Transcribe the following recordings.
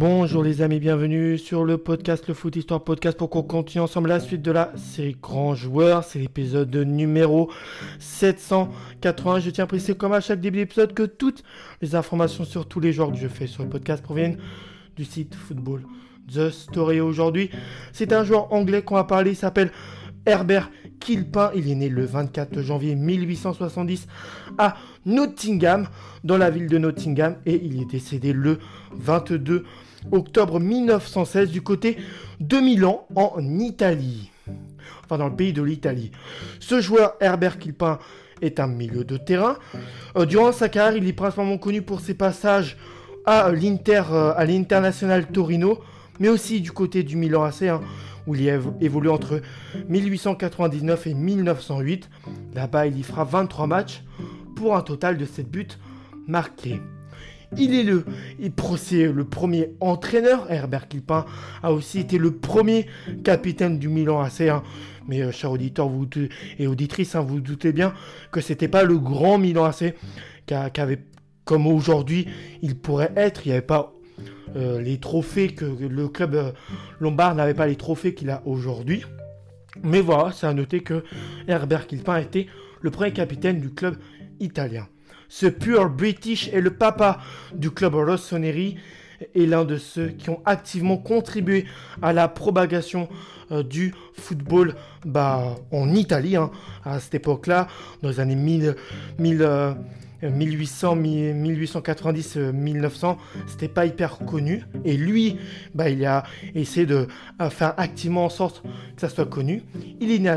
Bonjour les amis, bienvenue sur le podcast Le Foot Histoire Podcast pour qu'on continue ensemble la suite de la série Grand Joueur. C'est l'épisode numéro 780. Je tiens à préciser comme à chaque début d'épisode que toutes les informations sur tous les joueurs que je fais sur le podcast proviennent du site Football The Story. Aujourd'hui, c'est un joueur anglais qu'on va parler, il s'appelle Herbert Kilpin. Il est né le 24 janvier 1870 à Nottingham, dans la ville de Nottingham, et il est décédé le 22 octobre 1916 du côté de Milan en Italie. Enfin, dans le pays de l'Italie. Ce joueur, Herbert Kilpin, est un milieu de terrain. Euh, durant sa carrière, il est principalement connu pour ses passages à euh, à l'International Torino, mais aussi du côté du Milan AC, hein, où il a évolué entre 1899 et 1908. Là-bas, il y fera 23 matchs pour un total de 7 buts marqués. Il est le, le premier entraîneur. Herbert Kilpin a aussi été le premier capitaine du Milan AC. Hein. Mais euh, chers auditeurs et auditrices, hein, vous, doutez bien que c'était pas le grand Milan AC comme aujourd'hui, il pourrait être. Il n'y avait pas euh, les trophées que le club euh, lombard n'avait pas les trophées qu'il a aujourd'hui. Mais voilà, c'est à noter que Herbert Kilpin a été le premier capitaine du club italien. Ce pur British est le papa du club Rossoneri et l'un de ceux qui ont activement contribué à la propagation euh, du football bah, en Italie hein, à cette époque-là, dans les années 1000, 1800, 1890, 1900, c'était pas hyper connu. Et lui, bah, il a essayé de faire activement en sorte que ça soit connu. Il est né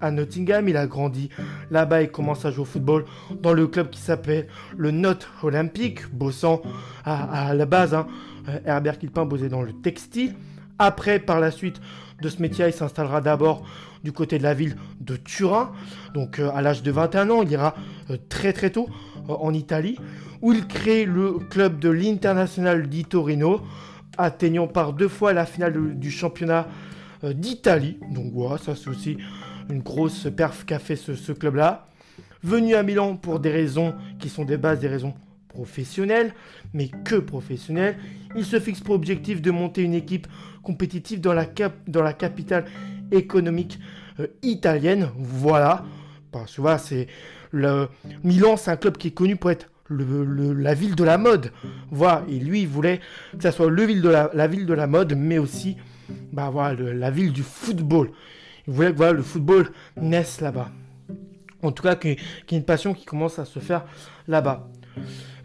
à Nottingham, il a grandi là-bas, il commence à jouer au football dans le club qui s'appelle le Not Olympique, bossant à, la base. Hein. Euh, Herbert Kilpin bossait dans le textile. Après, par la suite de ce métier, il s'installera d'abord du côté de la ville de Turin. Donc euh, à l'âge de 21 ans, il ira euh, très très tôt euh, en Italie, où il crée le club de l'International di Torino, atteignant par deux fois la finale du championnat d'Italie. Donc voilà, ça c'est aussi une grosse perf qu'a fait ce, club-là. Venu à Milan pour des raisons qui sont des bases, des raisons professionnelles, mais que professionnelles, il se fixe pour objectif de monter une équipe compétitive dans la, cap dans la capitale économique euh, italienne. Voilà. Parce que voilà, c'est Milan, c'est un club qui est connu pour être la ville de la mode. Voilà. Et lui, il voulait que ça soit la, ville de la mode, mais aussi bah, voilà, la ville du football. Il voulait que voilà, le football naisse là-bas. En tout cas, qu'il y ait une passion qui commence à se faire là-bas.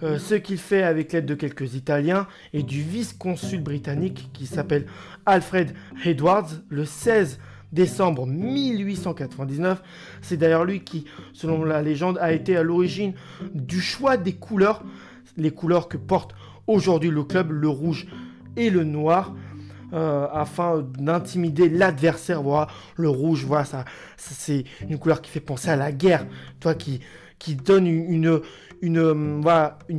Euh, ce qu'il fait avec l'aide de quelques Italiens et du vice-consul britannique qui s'appelle Alfred Edwards le 16 décembre 1899. C'est d'ailleurs lui qui, selon la légende, a été à l'origine du choix des couleurs, les couleurs que porte aujourd'hui le club, le rouge et le noir. Euh, afin d'intimider l'adversaire. Voilà, le rouge, voilà, c'est une couleur qui fait penser à la guerre, toi, qui, qui donne une,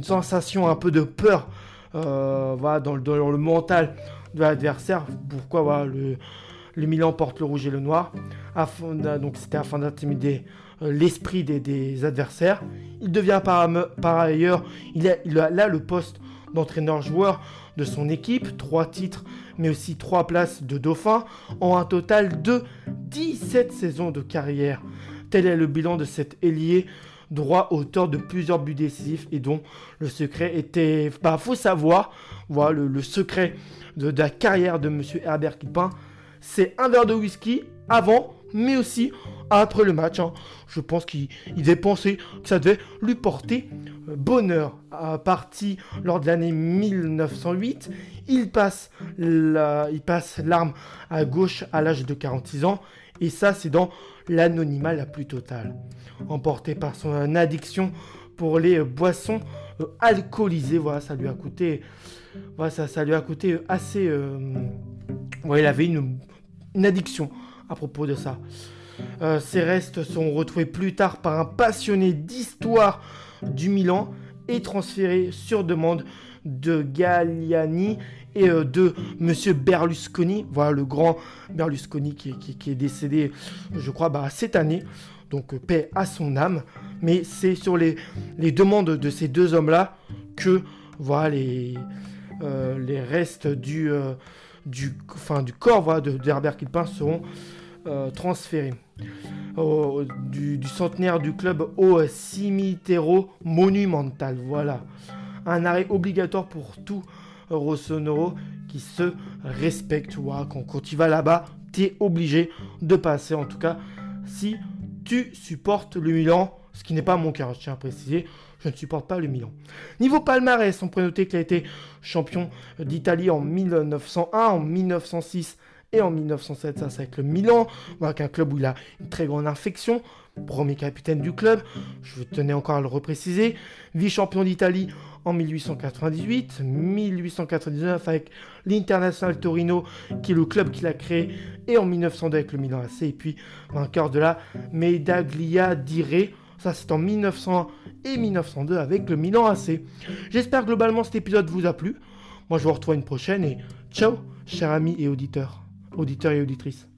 sensation un peu de peur euh, dans, le, dans le mental de l'adversaire. Pourquoi voilà, le, le Milan porte le rouge et le noir. donc c'était afin d'intimider euh, l'esprit des, adversaires. Il devient par, ailleurs, il a, là le poste d'entraîneur-joueur de son équipe, trois titres, mais aussi trois places de dauphin, en un total de 17 saisons de carrière. Tel est le bilan de cet ailier droit auteur de plusieurs buts décisifs et dont le secret était... Bah, faut savoir, voilà, le, secret de, la carrière de M. Herbert Kipin, c'est un verre de whisky avant, mais aussi après le match. Hein. Je pense qu'il devait penser que ça devait lui porter euh, bonheur. Parti lors de l'année 1908, il passe l'arme à gauche à l'âge de 46 ans. Et ça, c'est dans l'anonymat la plus totale. Emporté par son addiction pour les boissons euh, alcoolisées, voilà, ça lui a coûté, voilà, ça, ça lui a coûté assez. Euh, il avait une addiction à propos de ça. Euh, ces restes sont retrouvés plus tard par un passionné d'histoire du Milan et transférés sur demande de Galliani et euh, de Monsieur Berlusconi. Voilà le grand Berlusconi qui, est décédé, je crois, bah, cette année. Donc euh, paix à son âme. Mais c'est sur les, demandes de ces deux hommes-là que voilà, les, restes du, du, enfin, du corps voilà, de, d'Herbert Kilpin seront euh, transférés du centenaire du club au Cimitero Monumental. Voilà. Un arrêt obligatoire pour tout Rossonero qui se respecte. Voilà, quand, quand tu vas là-bas, tu es obligé de passer. En tout cas, si tu supportes le Milan, ce qui n'est pas mon cas, je tiens à préciser, je ne supporte pas le Milan. Niveau palmarès, on peut noter qu'il a été champion d'Italie en 1901, en 1906 et en 1907, ça c'est avec le Milan, avec un club où il a une très grande infection, premier capitaine du club, je tenais encore à le repréciser, vice-champion d'Italie en 1898, 1899 avec l'International Torino, qui est le club qu'il a créé, et en 1902 avec le Milan AC, et puis vainqueur de la Medaglia d'Ire, ça c'est en 1901 et 1902 avec le Milan AC. J'espère globalement cet épisode vous a plu. Moi je vous retrouve à une prochaine et ciao, chers amis et auditeurs, auditeurs et auditrices.